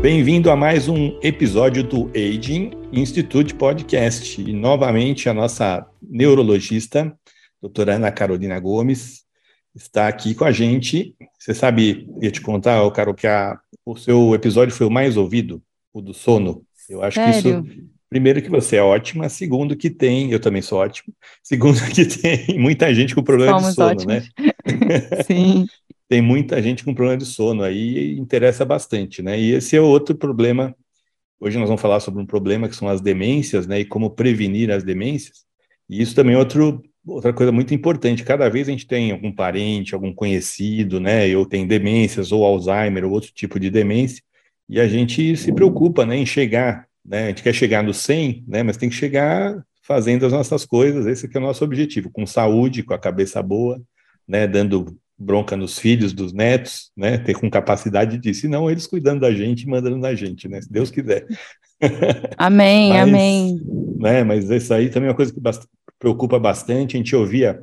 Bem-vindo a mais um episódio do Aging Institute Podcast. E novamente a nossa neurologista, doutora Ana Carolina Gomes, está aqui com a gente. Você sabe, ia te contar, Carol, que a, o seu episódio foi o mais ouvido, o do sono. Eu acho Sério? que isso. Primeiro, que você é ótima. Segundo, que tem. Eu também sou ótimo. Segundo, que tem muita gente com problema Somos de sono, né? ótimos. né? Sim tem muita gente com problema de sono aí e interessa bastante, né? E esse é outro problema. Hoje nós vamos falar sobre um problema que são as demências, né? E como prevenir as demências. E isso também é outro, outra coisa muito importante. Cada vez a gente tem algum parente, algum conhecido, né? Ou tem demências, ou Alzheimer, ou outro tipo de demência, e a gente se preocupa, né? Em chegar, né? A gente quer chegar no 100, né? Mas tem que chegar fazendo as nossas coisas. Esse é o nosso objetivo, com saúde, com a cabeça boa, né? Dando bronca nos filhos, dos netos, né? Ter com capacidade disso, e não eles cuidando da gente e mandando na gente, né? Se Deus quiser. Amém, mas, amém. Né, mas isso aí também é uma coisa que bast preocupa bastante. A gente ouvia,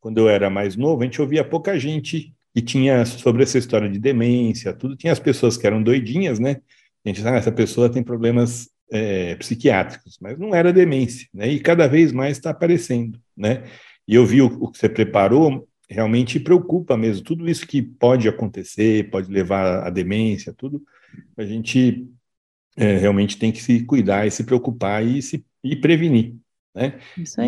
quando eu era mais novo, a gente ouvia pouca gente que tinha sobre essa história de demência, tudo. Tinha as pessoas que eram doidinhas, né? A gente ah, essa pessoa tem problemas é, psiquiátricos, mas não era demência, né? E cada vez mais está aparecendo, né? E eu vi o, o que você preparou, realmente preocupa mesmo. Tudo isso que pode acontecer, pode levar à demência, tudo, a gente é, realmente tem que se cuidar e se preocupar e se e prevenir. Né?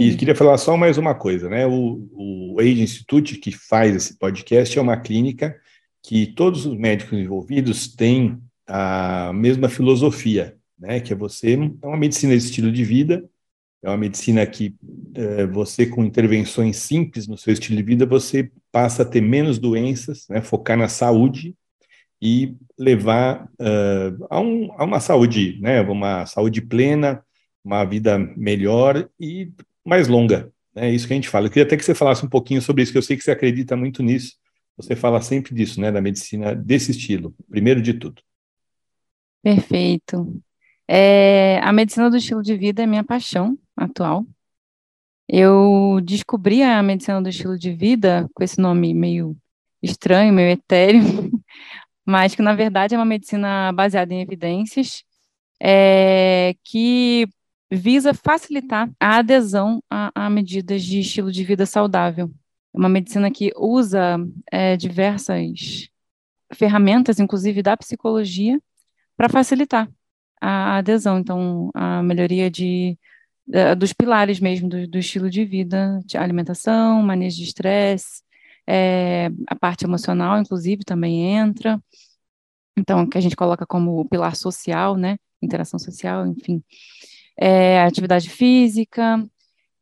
E queria falar só mais uma coisa, né? O, o Age Institute, que faz esse podcast, é uma clínica que todos os médicos envolvidos têm a mesma filosofia, né? Que é você, é uma medicina de estilo de vida, é uma medicina que é, você, com intervenções simples no seu estilo de vida, você passa a ter menos doenças, né, focar na saúde e levar uh, a, um, a, uma saúde, né, uma saúde plena, uma vida melhor e mais longa. Né, é isso que a gente fala. Eu queria até que você falasse um pouquinho sobre isso, que eu sei que você acredita muito nisso. Você fala sempre disso, né, da medicina desse estilo, primeiro de tudo. Perfeito. É, a medicina do estilo de vida é minha paixão atual. Eu descobri a medicina do estilo de vida com esse nome meio estranho, meio etéreo, mas que na verdade é uma medicina baseada em evidências é, que visa facilitar a adesão a, a, medidas de estilo de vida saudável. É uma medicina que usa é, diversas ferramentas, inclusive da psicologia, para facilitar a adesão. Então, a melhoria de, dos pilares mesmo do, do estilo de vida, de alimentação, manejo de estresse, é, a parte emocional, inclusive, também entra. Então, que a gente coloca como pilar social, né? Interação social, enfim. É, atividade física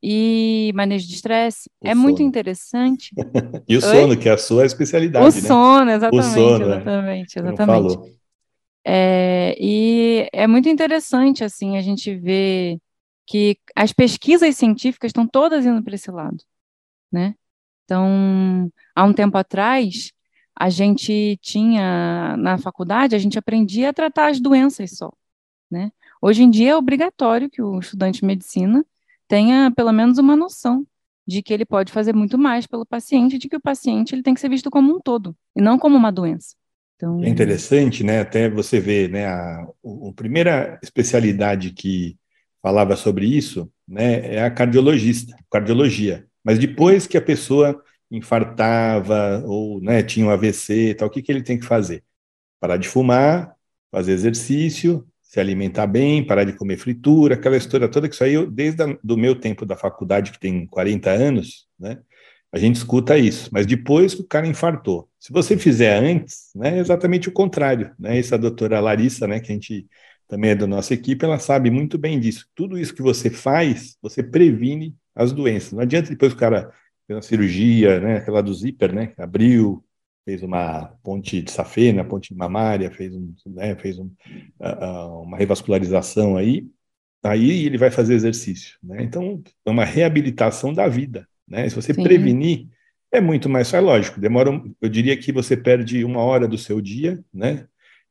e manejo de estresse. é sono. muito interessante. e o sono, Oi? que é a sua especialidade, o né? Sono, exatamente, o sono, exatamente, né? exatamente. É, e é muito interessante, assim, a gente ver que as pesquisas científicas estão todas indo para esse lado, né? Então, há um tempo atrás, a gente tinha, na faculdade, a gente aprendia a tratar as doenças só, né? Hoje em dia é obrigatório que o estudante de medicina tenha pelo menos uma noção de que ele pode fazer muito mais pelo paciente, de que o paciente ele tem que ser visto como um todo, e não como uma doença. Então... É interessante, né? Até você vê, né? A, a primeira especialidade que falava sobre isso, né? É a cardiologista, cardiologia. Mas depois que a pessoa infartava ou né, tinha um AVC, tal, o que, que ele tem que fazer? Parar de fumar, fazer exercício, se alimentar bem, parar de comer fritura, aquela história toda que saiu desde o do meu tempo da faculdade, que tem 40 anos, né? A gente escuta isso, mas depois que o cara infartou. Se você fizer antes, né, é exatamente o contrário. Né? Essa doutora Larissa, né, que a gente também é da nossa equipe, ela sabe muito bem disso. Tudo isso que você faz, você previne as doenças. Não adianta depois o cara fez uma cirurgia, né, aquela do zíper, né, abriu, fez uma ponte de safena, ponte mamária, fez, um, né, fez um, uh, uma revascularização aí, aí ele vai fazer exercício. Né? Então, é uma reabilitação da vida. Né? Se você Sim. prevenir, é muito mais, é lógico, demora, eu diria que você perde uma hora do seu dia, né?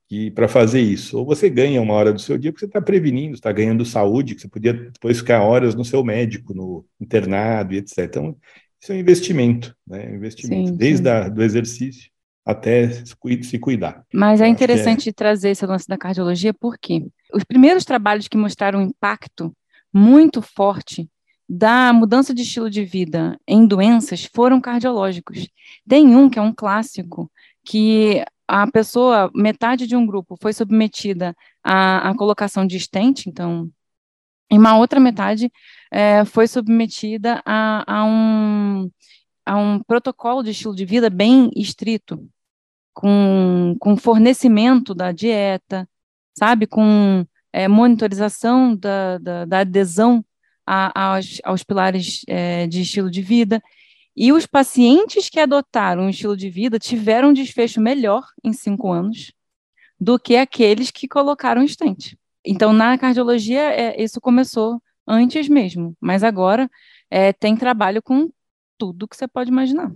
que para fazer isso, ou você ganha uma hora do seu dia porque você está prevenindo, está ganhando saúde, que você podia depois ficar horas no seu médico, no internado e etc. Então, isso é um investimento, né? Um investimento, sim, desde do exercício até se cuidar. Mas é interessante é... trazer esse lance da cardiologia, porque os primeiros trabalhos que mostraram um impacto muito forte da mudança de estilo de vida em doenças foram cardiológicos. Tem um que é um clássico, que a pessoa, metade de um grupo foi submetida à, à colocação de stent, então, e uma outra metade é, foi submetida a, a, um, a um protocolo de estilo de vida bem estrito, com, com fornecimento da dieta, sabe, com é, monitorização da, da, da adesão a, aos, aos pilares é, de estilo de vida. E os pacientes que adotaram um estilo de vida tiveram um desfecho melhor em cinco anos do que aqueles que colocaram estente. Então, na cardiologia, é, isso começou antes mesmo, mas agora é, tem trabalho com tudo que você pode imaginar.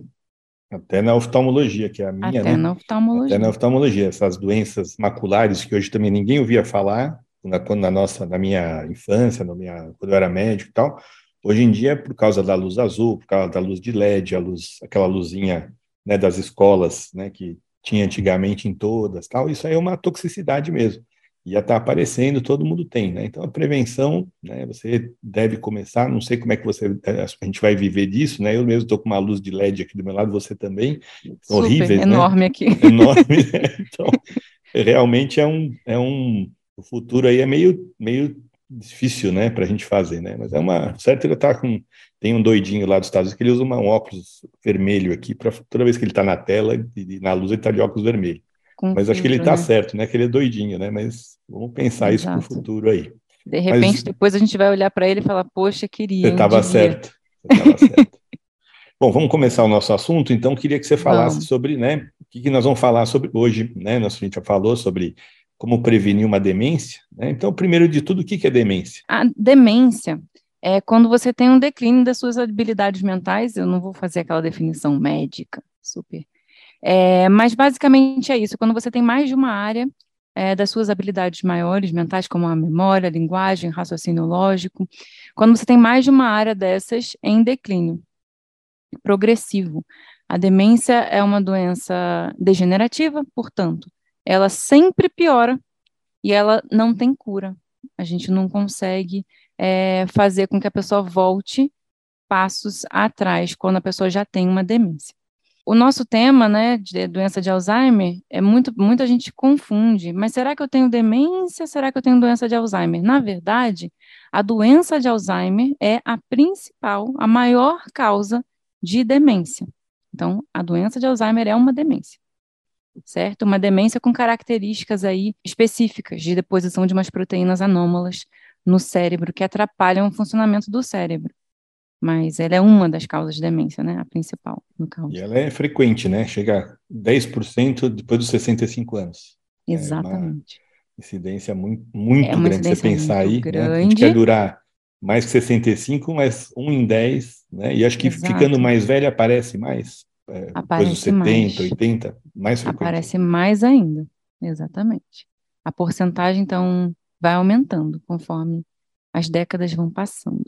Até na oftalmologia, que é a minha, Até né? na oftalmologia. Até na oftalmologia, essas doenças maculares que hoje também ninguém ouvia falar, na, na nossa, na minha infância, na minha, quando eu era médico e tal, Hoje em dia, por causa da luz azul, por causa da luz de LED, a luz, aquela luzinha né, das escolas, né, que tinha antigamente em todas, tal, isso aí é uma toxicidade mesmo. E já está aparecendo, todo mundo tem, né? Então a prevenção, né, você deve começar, não sei como é que você, é, a gente vai viver disso, né? Eu mesmo estou com uma luz de LED aqui do meu lado, você também, Super, horríveis, enorme né? aqui. Enorme, né? Então, realmente é um, é um, o futuro aí é meio, meio difícil, né, para a gente fazer, né? Mas é uma certo ele tá com tem um doidinho lá dos Estados Unidos que ele usa uma, um óculos vermelho aqui para toda vez que ele está na tela e na luz ele está de óculos vermelho. Com Mas acho que ele está né? certo, né? Que ele é doidinho, né? Mas vamos pensar Exato. isso para o futuro aí. De repente Mas, depois a gente vai olhar para ele e falar, poxa, queria. Você estava certo. Você certo. Bom, vamos começar o nosso assunto. Então, queria que você falasse vamos. sobre, né? O que, que nós vamos falar sobre hoje, né? A gente já falou sobre como prevenir uma demência. Né? Então, primeiro de tudo, o que é demência? A demência é quando você tem um declínio das suas habilidades mentais. Eu não vou fazer aquela definição médica, super. É, mas basicamente é isso, quando você tem mais de uma área é, das suas habilidades maiores mentais, como a memória, a linguagem, raciocínio lógico, quando você tem mais de uma área dessas em declínio progressivo. A demência é uma doença degenerativa, portanto, ela sempre piora e ela não tem cura. A gente não consegue é, fazer com que a pessoa volte passos atrás quando a pessoa já tem uma demência. O nosso tema, né, de doença de Alzheimer, é muito, muita gente confunde. Mas será que eu tenho demência? Será que eu tenho doença de Alzheimer? Na verdade, a doença de Alzheimer é a principal, a maior causa de demência. Então, a doença de Alzheimer é uma demência certo? Uma demência com características aí específicas de deposição de umas proteínas anômalas no cérebro que atrapalham o funcionamento do cérebro. Mas ela é uma das causas de demência, né? A principal, no caso. E ela é frequente, né? Chega a 10% depois dos 65 anos. Exatamente. É incidência muito, muito é grande. Você pensar aí, grande. Né? a gente quer durar mais que 65, mas um em 10, né? E acho que Exato. ficando mais velho aparece mais é, Aparece dos 70, mais. 80, mais frequente. Aparece mais ainda, exatamente. A porcentagem, então, vai aumentando conforme as décadas vão passando.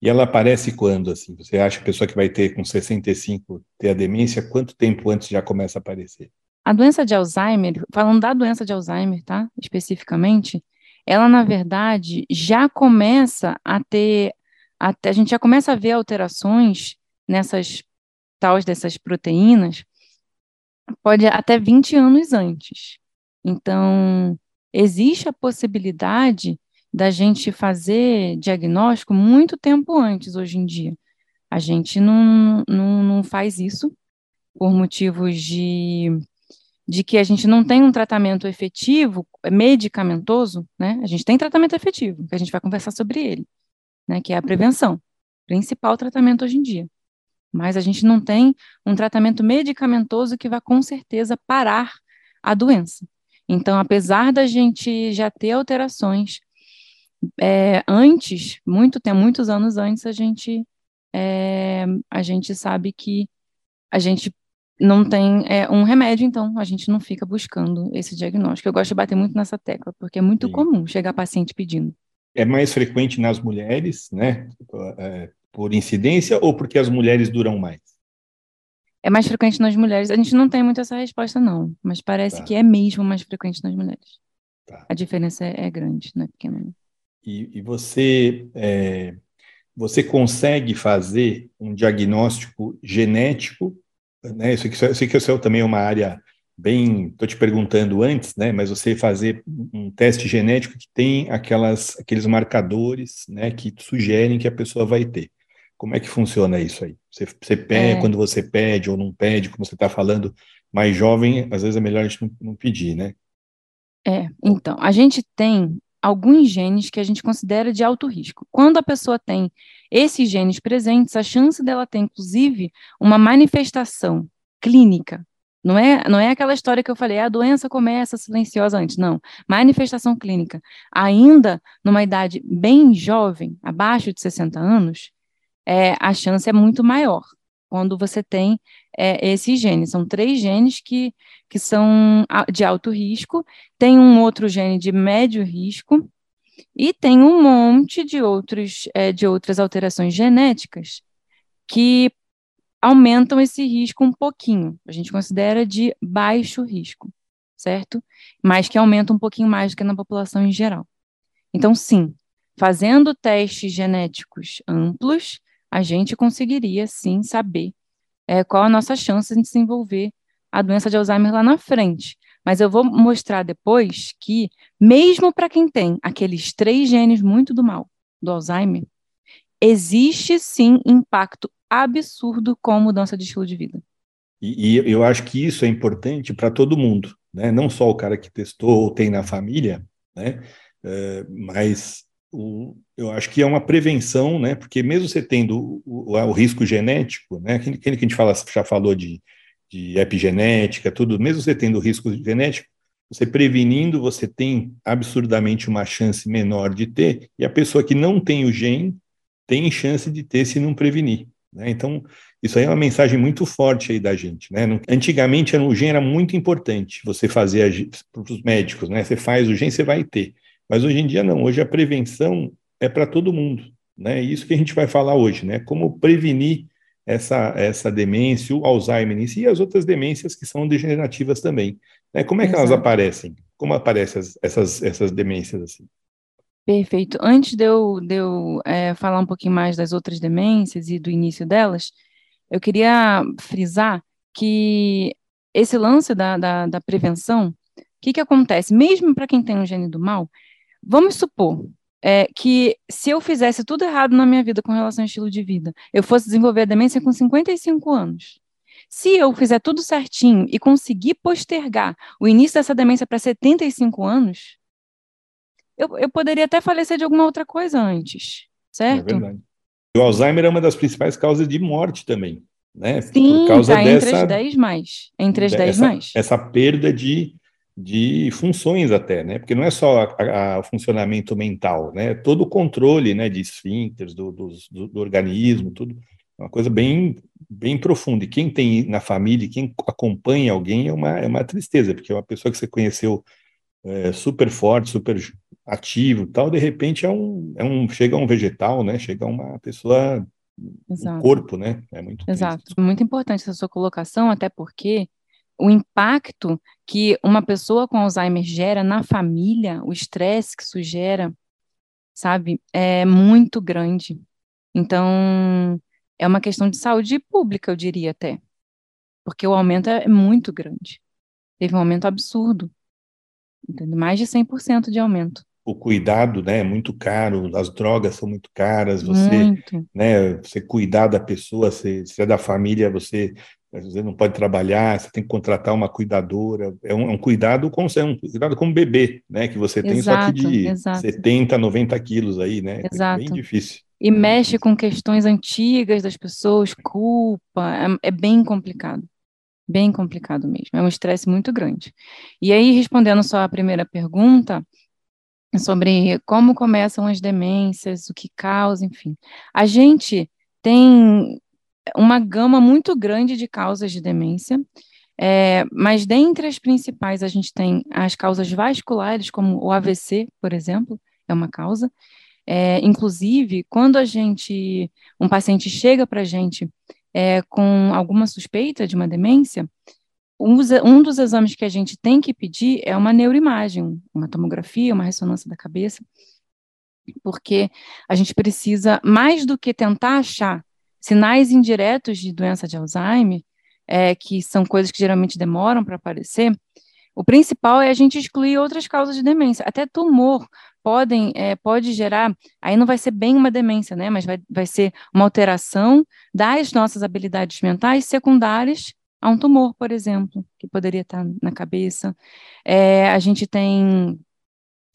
E ela aparece quando, assim? Você acha que a pessoa que vai ter com 65 ter a demência, quanto tempo antes já começa a aparecer? A doença de Alzheimer, falando da doença de Alzheimer, tá? Especificamente, ela, na verdade, já começa a ter, a, a gente já começa a ver alterações nessas tais dessas proteínas pode até 20 anos antes. Então, existe a possibilidade da gente fazer diagnóstico muito tempo antes hoje em dia. A gente não, não, não faz isso por motivos de, de que a gente não tem um tratamento efetivo, medicamentoso, né? A gente tem tratamento efetivo, que a gente vai conversar sobre ele, né? Que é a prevenção, principal tratamento hoje em dia mas a gente não tem um tratamento medicamentoso que vai com certeza parar a doença. Então, apesar da gente já ter alterações, é, antes, muito tempo, muitos anos antes, a gente, é, a gente sabe que a gente não tem é, um remédio, então a gente não fica buscando esse diagnóstico. Eu gosto de bater muito nessa tecla, porque é muito Sim. comum chegar paciente pedindo. É mais frequente nas mulheres, né? Por incidência ou porque as mulheres duram mais? É mais frequente nas mulheres. A gente não tem muito essa resposta, não, mas parece tá. que é mesmo mais frequente nas mulheres. Tá. A diferença é, é, grande, não é pequena. E, e você, é, você consegue fazer um diagnóstico genético né? Eu sei que, eu sei que o seu também é uma área bem, estou te perguntando antes, né? Mas você fazer um teste genético que tem aquelas, aqueles marcadores, né? Que sugerem que a pessoa vai ter. Como é que funciona isso aí? Você, você pede, é. quando você pede ou não pede, como você está falando, mais jovem, às vezes é melhor a gente não, não pedir, né? É, então, a gente tem alguns genes que a gente considera de alto risco. Quando a pessoa tem esses genes presentes, a chance dela ter, inclusive, uma manifestação clínica. Não é, não é aquela história que eu falei, a doença começa silenciosa antes, não. Manifestação clínica, ainda numa idade bem jovem, abaixo de 60 anos, é, a chance é muito maior quando você tem é, esses genes. São três genes que, que são de alto risco, tem um outro gene de médio risco, e tem um monte de, outros, é, de outras alterações genéticas que aumentam esse risco um pouquinho. A gente considera de baixo risco, certo? Mas que aumenta um pouquinho mais do que na população em geral. Então, sim, fazendo testes genéticos amplos, a gente conseguiria, sim, saber é, qual a nossa chance de desenvolver a doença de Alzheimer lá na frente. Mas eu vou mostrar depois que, mesmo para quem tem aqueles três genes muito do mal do Alzheimer, existe sim impacto absurdo com mudança de estilo de vida. E, e eu acho que isso é importante para todo mundo, né? Não só o cara que testou ou tem na família, né? É, mas o, eu acho que é uma prevenção, né? Porque mesmo você tendo o, o, o risco genético, né? Aquele, que a gente fala, já falou de de epigenética, tudo, mesmo você tendo risco genético, você prevenindo, você tem absurdamente uma chance menor de ter, e a pessoa que não tem o gene tem chance de ter se não prevenir. Né? Então, isso aí é uma mensagem muito forte aí da gente. Né? Antigamente, o gene era muito importante, você fazer para os médicos, né? você faz o gene, você vai ter. Mas hoje em dia não, hoje a prevenção é para todo mundo. Né? Isso que a gente vai falar hoje, né? Como prevenir essa, essa demência, o Alzheimer em si, e as outras demências que são degenerativas também. Né? Como é que Exato. elas aparecem? Como aparecem essas, essas demências assim? Perfeito. Antes de eu, de eu é, falar um pouquinho mais das outras demências e do início delas, eu queria frisar que esse lance da, da, da prevenção, o que, que acontece? Mesmo para quem tem um gene do mal, vamos supor, é, que se eu fizesse tudo errado na minha vida com relação ao estilo de vida, eu fosse desenvolver a demência com 55 anos. Se eu fizer tudo certinho e conseguir postergar o início dessa demência para 75 anos, eu, eu poderia até falecer de alguma outra coisa antes, certo? É verdade. O Alzheimer é uma das principais causas de morte também, né? Sim, Por causa tá dessa, entre as 10 mais. Entre as 10 mais. Essa perda de de funções até, né? Porque não é só o funcionamento mental, né? Todo o controle, né, de esfíncteres do, do, do, organismo, tudo, é uma coisa bem, bem profunda. E quem tem na família, quem acompanha alguém é uma, é uma tristeza, porque é uma pessoa que você conheceu é, super forte, super ativo, tal, de repente é um, é um chega um vegetal, né? Chega uma pessoa Exato. um corpo, né? É muito Exato. Triste. Muito importante essa sua colocação, até porque o impacto que uma pessoa com Alzheimer gera na família, o estresse que isso gera, sabe, é muito grande. Então, é uma questão de saúde pública, eu diria até, porque o aumento é muito grande. Teve um aumento absurdo, mais de 100% de aumento o cuidado né, é muito caro, as drogas são muito caras, você, muito. Né, você cuidar da pessoa, se, se é da família, você você não pode trabalhar, você tem que contratar uma cuidadora, é um, é um cuidado como é um cuidado como bebê, né? Que você tem exato, só que de exato. 70, 90 quilos aí, né? Exato. É bem difícil. E mexe com questões antigas das pessoas, culpa, é, é bem complicado. Bem complicado mesmo, é um estresse muito grande. E aí, respondendo só a primeira pergunta, sobre como começam as demências, o que causa, enfim. A gente tem uma gama muito grande de causas de demência, é, mas dentre as principais, a gente tem as causas vasculares, como o AVC, por exemplo, é uma causa. É, inclusive, quando a gente, um paciente chega para a gente é, com alguma suspeita de uma demência, um, um dos exames que a gente tem que pedir é uma neuroimagem, uma tomografia, uma ressonância da cabeça, porque a gente precisa, mais do que tentar achar sinais indiretos de doença de Alzheimer, é, que são coisas que geralmente demoram para aparecer, o principal é a gente excluir outras causas de demência. Até tumor podem, é, pode gerar, aí não vai ser bem uma demência, né? Mas vai, vai ser uma alteração das nossas habilidades mentais secundárias a um tumor, por exemplo, que poderia estar na cabeça. É, a gente tem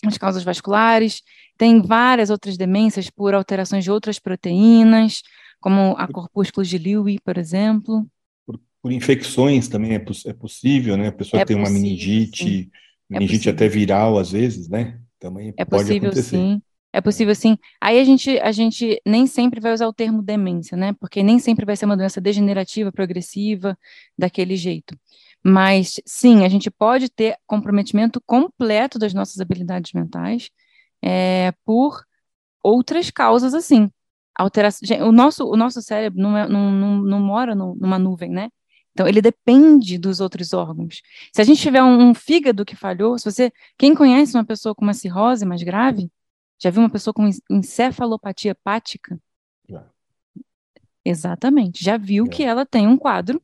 as causas vasculares, tem várias outras demências por alterações de outras proteínas, como a corpúsculos de Lewy, por exemplo. Por, por infecções também é, poss é, possível, né? A pessoa é tem possível, uma meningite, sim. É meningite até viral às vezes, né? Também é pode possível, acontecer. sim. É possível sim. Aí a gente, a gente nem sempre vai usar o termo demência, né? Porque nem sempre vai ser uma doença degenerativa, progressiva, daquele jeito. Mas sim, a gente pode ter comprometimento completo das nossas habilidades mentais é, por outras causas assim. Alteração, o nosso, o nosso cérebro não, é, não, não, não mora no, numa nuvem, né? Então, ele depende dos outros órgãos. Se a gente tiver um, um, fígado que falhou, se você, quem conhece uma pessoa com uma cirrose mais grave, já viu uma pessoa com encefalopatia hepática? Já. Exatamente. Já viu que ela tem um quadro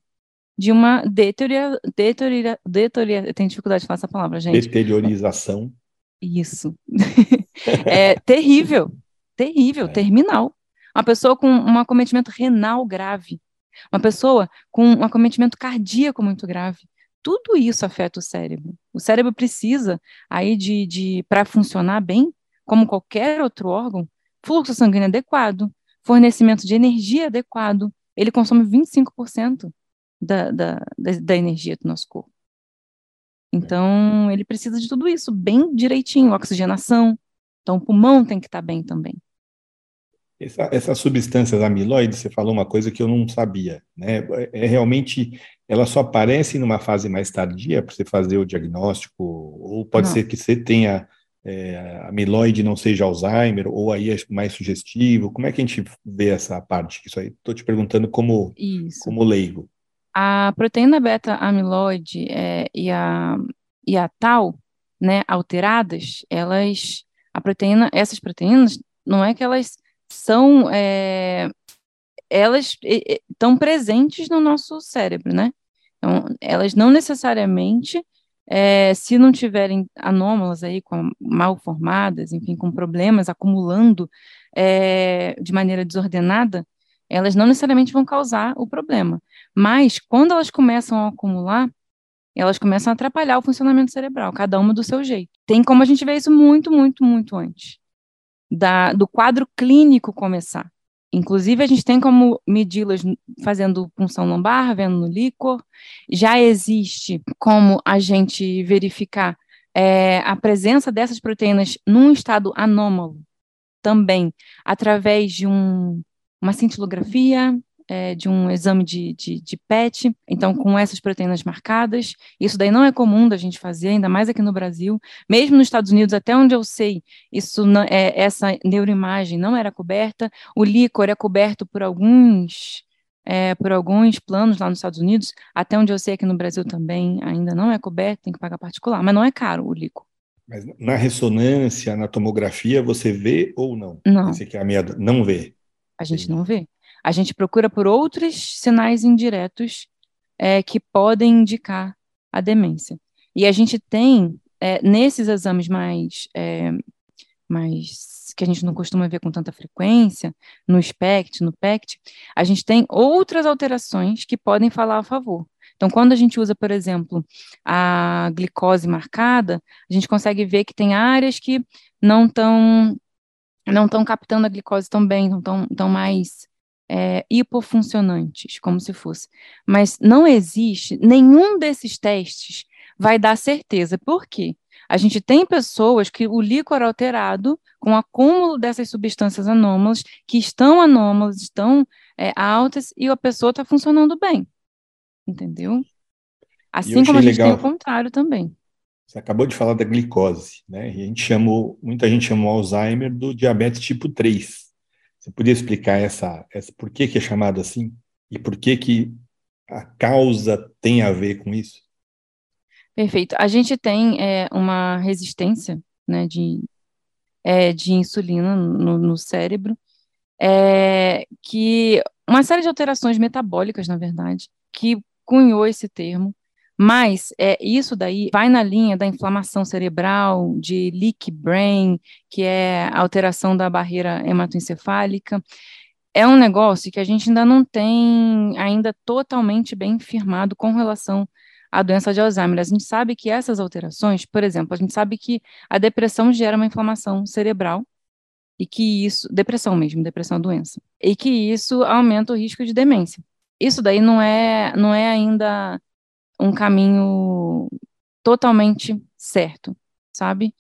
de uma deteriora, deteriora, deteriora, eu tenho dificuldade de falar essa palavra, gente. Deteriorização. Isso. é terrível, terrível, é. terminal. Uma pessoa com um acometimento renal grave, uma pessoa com um acometimento cardíaco muito grave. Tudo isso afeta o cérebro. O cérebro precisa aí de, de para funcionar bem, como qualquer outro órgão, fluxo sanguíneo adequado, fornecimento de energia adequado. Ele consome 25% da, da, da, da energia do nosso corpo. Então, ele precisa de tudo isso bem direitinho, oxigenação. Então, o pulmão tem que estar bem também. Essa, essas substâncias amiloides, você falou uma coisa que eu não sabia, né? É, é realmente, ela só aparece numa fase mais tardia para você fazer o diagnóstico, ou pode não. ser que você tenha é, amiloide não seja Alzheimer, ou aí é mais sugestivo? Como é que a gente vê essa parte? Isso aí, estou te perguntando como, como leigo. A proteína beta-amiloide é, e, a, e a tal, né, alteradas, elas, a proteína, essas proteínas, não é que elas são, é, elas estão presentes no nosso cérebro, né? Então, elas não necessariamente, é, se não tiverem anômalas aí, com, mal formadas, enfim, com problemas acumulando é, de maneira desordenada, elas não necessariamente vão causar o problema. Mas, quando elas começam a acumular, elas começam a atrapalhar o funcionamento cerebral, cada uma do seu jeito. Tem como a gente ver isso muito, muito, muito antes da, do quadro clínico começar. Inclusive, a gente tem como medi-las fazendo punção lombar, vendo no líquor. Já existe como a gente verificar é, a presença dessas proteínas num estado anômalo também, através de um, uma cintilografia, é, de um exame de, de, de, PET, então com essas proteínas marcadas. Isso daí não é comum da gente fazer, ainda mais aqui no Brasil. Mesmo nos Estados Unidos, até onde eu sei, isso não, é, essa neuroimagem não era coberta. O líquor é coberto por alguns é, por alguns planos lá nos Estados Unidos, até onde eu sei aqui no Brasil também ainda não é coberto, tem que pagar particular, mas não é caro o líquor. Mas na ressonância, na tomografia, você vê ou não? Não. Esse aqui é a minha... Não vê. A gente não vê a gente procura por outros sinais indiretos é, que podem indicar a demência. E a gente tem, é, nesses exames mais, é, mais que a gente não costuma ver com tanta frequência, no SPECT, no PECT, a gente tem outras alterações que podem falar a favor. Então, quando a gente usa, por exemplo, a glicose marcada, a gente consegue ver que tem áreas que não estão não estão captando a glicose tão bem, estão tão mais é, hipofuncionantes, como se fosse. Mas não existe, nenhum desses testes vai dar certeza. Por quê? A gente tem pessoas que o líquor alterado, com acúmulo dessas substâncias anômalas, que estão anômalas, estão é, altas e a pessoa está funcionando bem, entendeu? Assim como a gente legal. tem o contrário também. Você acabou de falar da glicose, né? E a gente chamou, muita gente chamou Alzheimer do diabetes tipo 3. Você podia explicar essa, essa por que, que é chamado assim? E por que, que a causa tem a ver com isso? Perfeito. A gente tem é, uma resistência né, de, é, de insulina no, no cérebro, é, que uma série de alterações metabólicas, na verdade, que cunhou esse termo, mas é, isso daí vai na linha da inflamação cerebral, de leak brain, que é alteração da barreira hematoencefálica. É um negócio que a gente ainda não tem ainda totalmente bem firmado com relação à doença de Alzheimer. A gente sabe que essas alterações, por exemplo, a gente sabe que a depressão gera uma inflamação cerebral, e que isso, depressão mesmo, depressão é doença, e que isso aumenta o risco de demência. Isso daí não é, não é ainda um caminho totalmente certo, sabe?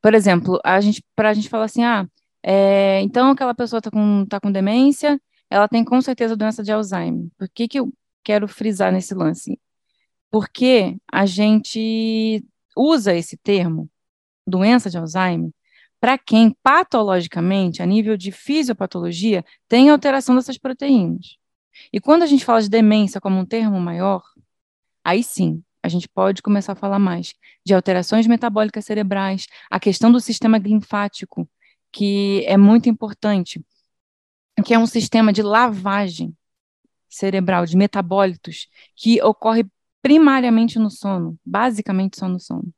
Por exemplo, a gente, para a gente falar assim, ah, é, então aquela pessoa está com, tá com demência, ela tem com certeza doença de Alzheimer. Por que, que eu quero frisar nesse lance? Porque a gente usa esse termo, doença de Alzheimer, para quem patologicamente, a nível de fisiopatologia, tem alteração dessas proteínas. E quando a gente fala de demência como um termo maior, aí sim, a gente pode começar a falar mais de alterações metabólicas cerebrais, a questão do sistema linfático, que é muito importante, que é um sistema de lavagem cerebral, de metabólitos, que ocorre primariamente no sono, basicamente só no sono.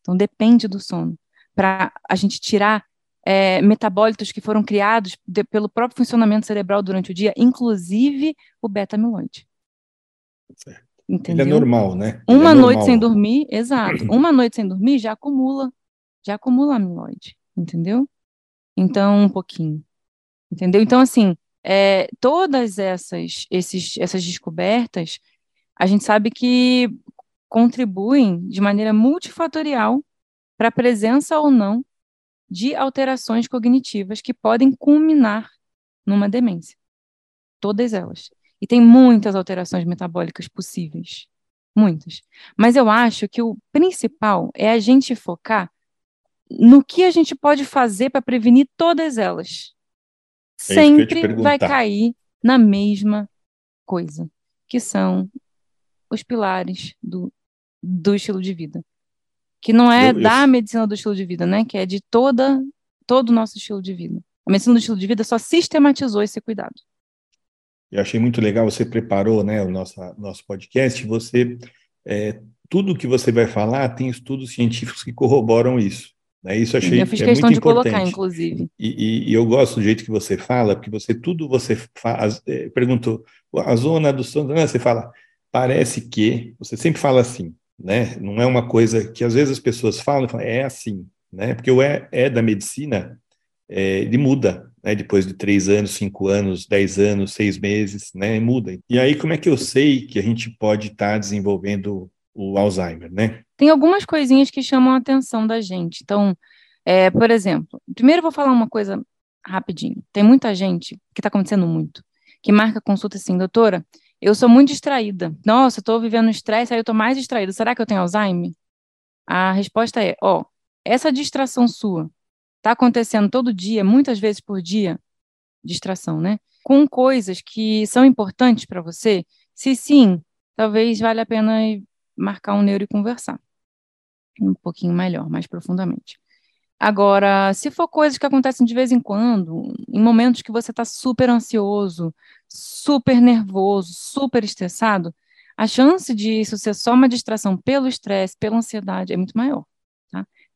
Então, depende do sono, para a gente tirar é, metabólitos que foram criados de, pelo próprio funcionamento cerebral durante o dia, inclusive o beta-amiloide. Certo. Entendeu? Ele é normal, né? Ele Uma é noite sem dormir, exato. Uma noite sem dormir já acumula, já acumula amiloide, entendeu? Então, um pouquinho. Entendeu? Então, assim, é, todas essas, esses, essas descobertas, a gente sabe que contribuem de maneira multifatorial para a presença ou não de alterações cognitivas que podem culminar numa demência. Todas elas. E tem muitas alterações metabólicas possíveis. Muitas. Mas eu acho que o principal é a gente focar no que a gente pode fazer para prevenir todas elas. É Sempre vai cair na mesma coisa, que são os pilares do, do estilo de vida. Que não é eu, da medicina do estilo de vida, né? Que é de toda todo o nosso estilo de vida. A medicina do estilo de vida só sistematizou esse cuidado. Eu achei muito legal, você preparou né, o nosso, nosso podcast, você, é, tudo que você vai falar tem estudos científicos que corroboram isso. Né? Isso achei eu fiz é questão de importante. colocar, inclusive. E, e, e, eu gosto do jeito que você fala, porque você, tudo você faz, é, perguntou, a zona do sono, né, você fala, parece que, você sempre fala assim, né? Não é uma coisa que às vezes as pessoas falam falam, é assim, né? Porque o é, é da medicina, é, ele muda, né, depois de três anos, cinco anos, dez anos, seis meses, né, muda. E aí, como é que eu sei que a gente pode estar tá desenvolvendo o Alzheimer, né? Tem algumas coisinhas que chamam a atenção da gente. Então, é, por exemplo, primeiro eu vou falar uma coisa rapidinho. Tem muita gente, que está acontecendo muito, que marca consulta assim, doutora, eu sou muito distraída. Nossa, estou vivendo estresse, aí eu estou mais distraída. Será que eu tenho Alzheimer? A resposta é, ó, essa distração sua está acontecendo todo dia, muitas vezes por dia, distração, né? Com coisas que são importantes para você, se sim, talvez valha a pena marcar um neuro e conversar um pouquinho melhor, mais profundamente. Agora, se for coisas que acontecem de vez em quando, em momentos que você está super ansioso, super nervoso, super estressado, a chance de isso ser só uma distração pelo estresse, pela ansiedade, é muito maior.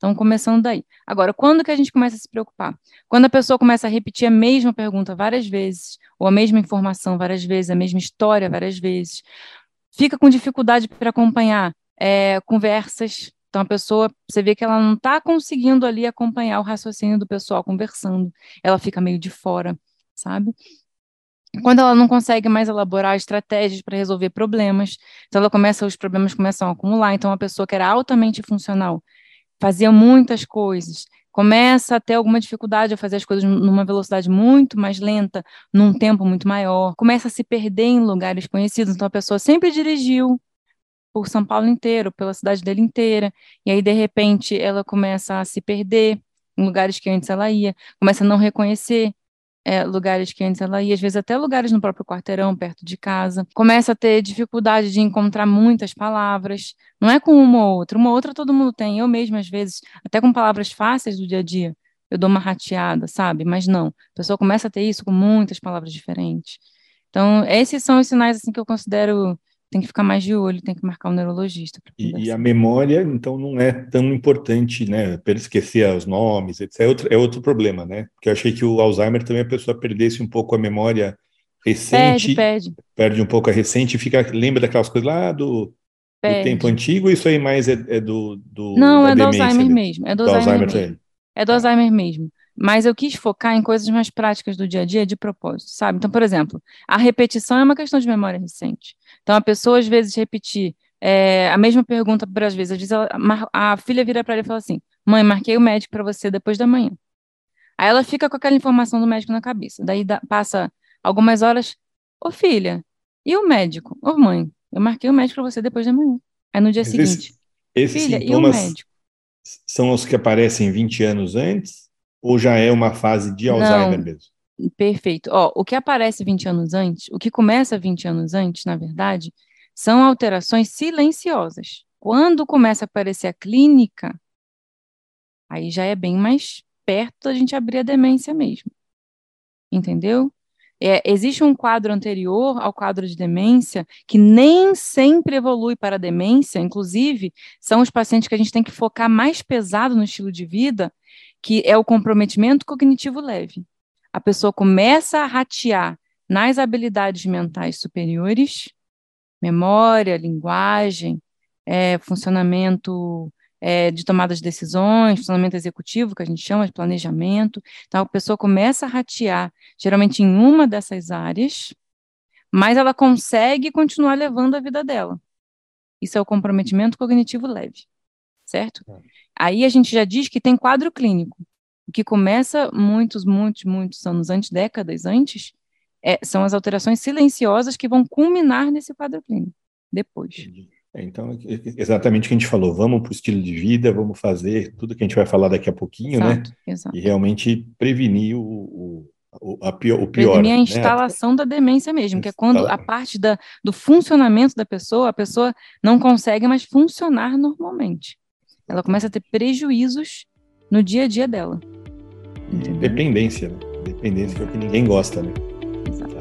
Então, começando daí. Agora, quando que a gente começa a se preocupar? Quando a pessoa começa a repetir a mesma pergunta várias vezes, ou a mesma informação várias vezes, a mesma história várias vezes, fica com dificuldade para acompanhar é, conversas. Então, a pessoa, você vê que ela não está conseguindo ali acompanhar o raciocínio do pessoal conversando, ela fica meio de fora, sabe? quando ela não consegue mais elaborar estratégias para resolver problemas, então ela começa, os problemas começam a acumular. Então, uma pessoa que era altamente funcional fazia muitas coisas, começa a ter alguma dificuldade a fazer as coisas numa velocidade muito mais lenta, num tempo muito maior, começa a se perder em lugares conhecidos. Então a pessoa sempre dirigiu por São Paulo inteiro, pela cidade dele inteira, e aí de repente ela começa a se perder em lugares que antes ela ia, começa a não reconhecer é, lugares que antes ela ia, às vezes até lugares no próprio quarteirão, perto de casa. Começa a ter dificuldade de encontrar muitas palavras. Não é com uma ou outra, uma ou outra todo mundo tem. Eu mesma, às vezes, até com palavras fáceis do dia a dia, eu dou uma rateada, sabe? Mas não. A pessoa começa a ter isso com muitas palavras diferentes. Então, esses são os sinais assim que eu considero tem que ficar mais de olho, tem que marcar o um neurologista. E, e, a memória, então, não é tão importante, né? Para esquecer os nomes, etc. É outro, é outro problema, né? Porque eu achei que o Alzheimer também a pessoa perdesse um pouco a memória recente. Perde, perde. Perde um pouco a recente e fica, lembra daquelas coisas lá do, do tempo antigo, isso aí mais é, é do, do. Não, é do Alzheimer mesmo. É do, do Alzheimer, Alzheimer mesmo. É do Alzheimer mesmo mas eu quis focar em coisas mais práticas do dia a dia de propósito, sabe? Então, por exemplo, a repetição é uma questão de memória recente. Então, a pessoa às vezes repetir é, a mesma pergunta por às vezes, às vezes ela, a filha vira para ela e fala assim: "Mãe, marquei o médico para você depois da manhã". Aí ela fica com aquela informação do médico na cabeça. Daí da, passa algumas horas, ô filha, e o médico? Ô mãe, eu marquei o médico para você depois da manhã. Aí no dia Mas seguinte, esse, filha, e o médico? São os que aparecem 20 anos antes? Ou já é uma fase de Alzheimer Não, mesmo? Perfeito. Ó, o que aparece 20 anos antes, o que começa 20 anos antes, na verdade, são alterações silenciosas. Quando começa a aparecer a clínica, aí já é bem mais perto da gente abrir a demência mesmo. Entendeu? É, existe um quadro anterior ao quadro de demência que nem sempre evolui para a demência, inclusive, são os pacientes que a gente tem que focar mais pesado no estilo de vida, que é o comprometimento cognitivo leve. A pessoa começa a ratear nas habilidades mentais superiores, memória, linguagem, é, funcionamento é, de tomada de decisões, funcionamento executivo, que a gente chama de planejamento. Então, a pessoa começa a ratear, geralmente em uma dessas áreas, mas ela consegue continuar levando a vida dela. Isso é o comprometimento cognitivo leve, certo? É. Aí a gente já diz que tem quadro clínico, que começa muitos, muitos, muitos anos antes, décadas antes, é, são as alterações silenciosas que vão culminar nesse quadro clínico, depois. É, então, é, exatamente o que a gente falou, vamos para o estilo de vida, vamos fazer tudo que a gente vai falar daqui a pouquinho, né? exato, né? Exato. E realmente prevenir o, o, o, a pior, o pior. Prevenir a né? instalação né? da demência mesmo, que é quando a parte da, do funcionamento da pessoa, a pessoa não consegue mais funcionar normalmente ela começa a ter prejuízos no dia a dia dela. Entendeu? Dependência, né? Dependência que é o que ninguém gosta, né? Exato.